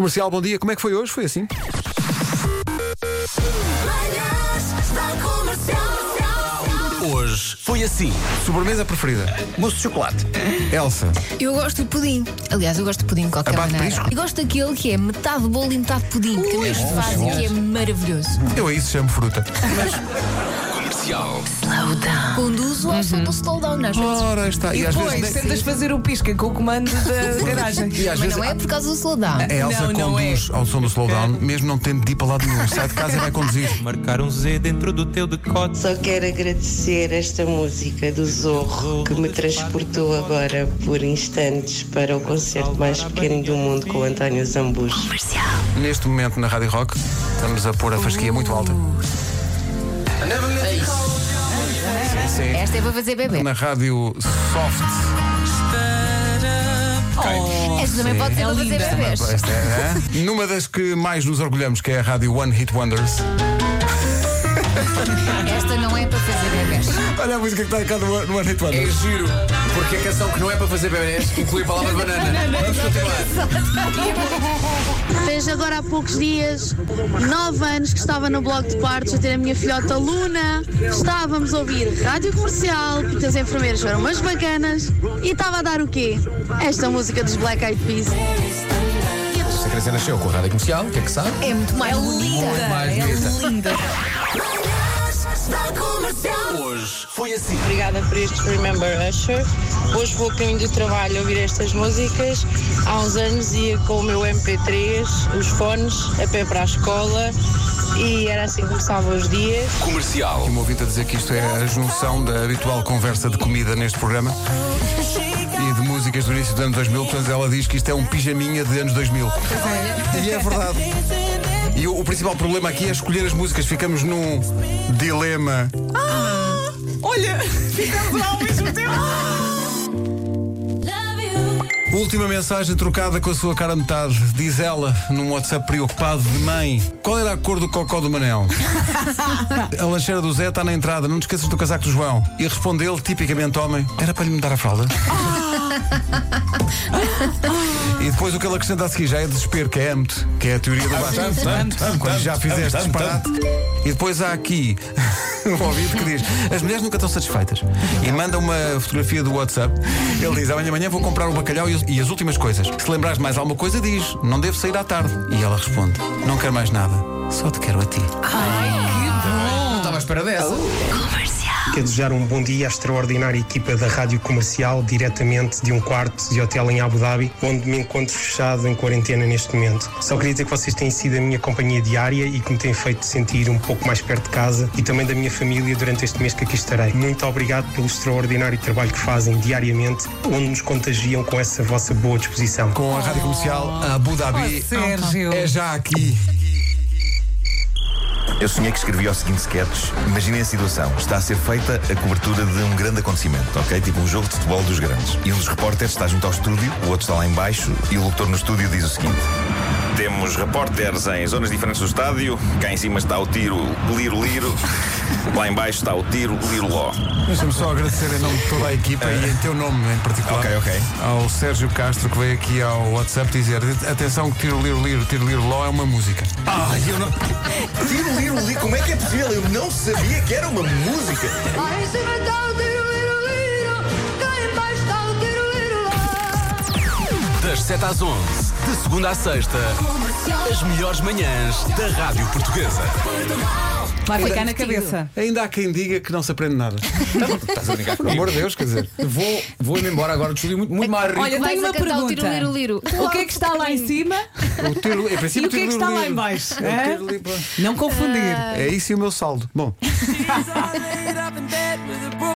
Comercial, bom dia. Como é que foi hoje? Foi assim? Hoje foi assim. Sobremesa preferida? Mousse de chocolate. Elsa. Eu gosto de pudim. Aliás, eu gosto de pudim de qualquer Abate maneira. prisco? E gosto daquele que é metade bolo e metade pudim, que também se faz e que é maravilhoso. Eu a isso chamo fruta. Comercial. Conduzo ao som do slowdown, às vezes. Ora, está. E às depois vezes tentas fazer o pisca com o comando da garagem. E às Mas vezes não é por causa do slowdown. a Elsa Não, não conduz ao som do slowdown, mesmo não tendo de ir para lá nenhum. Sai de casa e vai conduzir. Marcar um Z dentro do teu decote. Só quero agradecer esta música do Zorro que me transportou agora por instantes para o concerto mais pequeno do mundo com o António Zambujo. Neste momento na Rádio Rock, estamos a pôr a fasquia muito alta. Sim, sim. Esta é para fazer bebê. Na Rádio Soft. Esta também pode ser É para fazer bebês. Esta é, hã? Numa das que mais nos orgulhamos, que é a Rádio One Hit Wonders. Esta não é para fazer bebês. Olha a música que está cá no One- no One Hit É Wonders. giro, porque a canção que não é para fazer bebés inclui a palavra banana. Vamos continuar. Fez agora há poucos dias, nove anos que estava no bloco de partos a ter a minha filhota Luna. Estávamos a ouvir rádio comercial, porque as enfermeiras foram umas bacanas. E estava a dar o quê? Esta música dos Black Eyed Peas. Esta criança nasceu com a rádio comercial, o que é que sabe? É muito mais bonita. Mais bonita. Linda. Da Comercial. Hoje foi assim. Obrigada por este Remember Usher. Hoje vou a caminho do trabalho a ouvir estas músicas. Há uns anos ia com o meu MP3, os fones, a pé para a escola e era assim que começavam os dias. Comercial. Uma ouvinte a dizer que isto é a junção da habitual conversa de comida neste programa e de músicas do início dos anos 2000. Portanto, ela diz que isto é um pijaminha de anos 2000. E é verdade. E o, o principal problema aqui é escolher as músicas. Ficamos num dilema. Olha, ficamos lá ao mesmo tempo. Última mensagem trocada com a sua cara a metade. Diz ela, num WhatsApp preocupado de mãe: Qual era a cor do cocó do Manel? a lancheira do Zé está na entrada, não te esqueças do casaco do João. E responde ele, tipicamente homem: Era para lhe mudar a fralda? depois o que ele acrescenta a seguir já é desespero, que é âmbito, que é a teoria do baixo. Quando já fizeste disparate. E depois há aqui um ouvido que diz: As mulheres nunca estão satisfeitas. E manda uma fotografia do WhatsApp. Ele diz: Amanhã amanhã vou comprar o bacalhau e, as- as últimas coisas. Se lembrares de mais alguma coisa, diz: Não devo sair à tarde. E ela responde: Não quero mais nada. Só te quero a ti. Não estava à espera dessa. Quero desejar um bom dia à extraordinária equipa da Rádio Comercial, diretamente de um quarto de hotel em Abu Dhabi, onde me encontro fechado em quarentena neste momento. Só queria dizer que vocês têm sido a minha companhia diária e que me têm feito sentir um pouco mais perto de casa e também da minha família durante este mês que aqui estarei. Muito obrigado pelo extraordinário trabalho que fazem diariamente, onde nos contagiam com essa vossa boa disposição. Com a rádio comercial, a Abu Dhabi Sérgio. é já aqui. Eu sonhei que escrevia o seguinte sketch. Imaginem a situação. Está a ser feita a cobertura de um grande acontecimento, ok? Tipo um jogo de futebol dos grandes. E um dos repórteres está junto ao estúdio, o outro está lá em baixo e o locutor no estúdio diz o seguinte. Temos repórteres em zonas diferentes do estádio. Cá em cima está o tiro Liro-Liro. Lá em baixo está o tiro Liro-Ló. Deixa-me só agradecer em nome de toda a equipa e em teu nome em particular. Ok, ok. Ao Sérgio Castro que veio aqui ao WhatsApp dizer: Atenção, que Tiro Liro Liro, Tiro Liro Ló é uma música. Ai, eu não. Tiro Liro-Liro, como é que é possível? Eu não sabia que era uma música. Lá em cima está o tiro, liro, liro. Cá em baixo está o tiro, liro, lá. Das 7 às 11, de segunda à sexta, as melhores manhãs da Rádio Portuguesa. Vai ficar na cabeça. Ainda há quem diga que não se aprende nada. Estás a brincar Por amor de Deus, quer dizer. Vou, vou-me embora agora do estúdio muito, muito mais rico. Olha, Vais tenho a uma cantar o pergunta. tiro, liro, liro. O que é que está lá em cima O tiro, em e princípio, o que é que tiro está Liro lá em baixo? É o tiro. Não confundir. É isso e o meu saldo. Bom.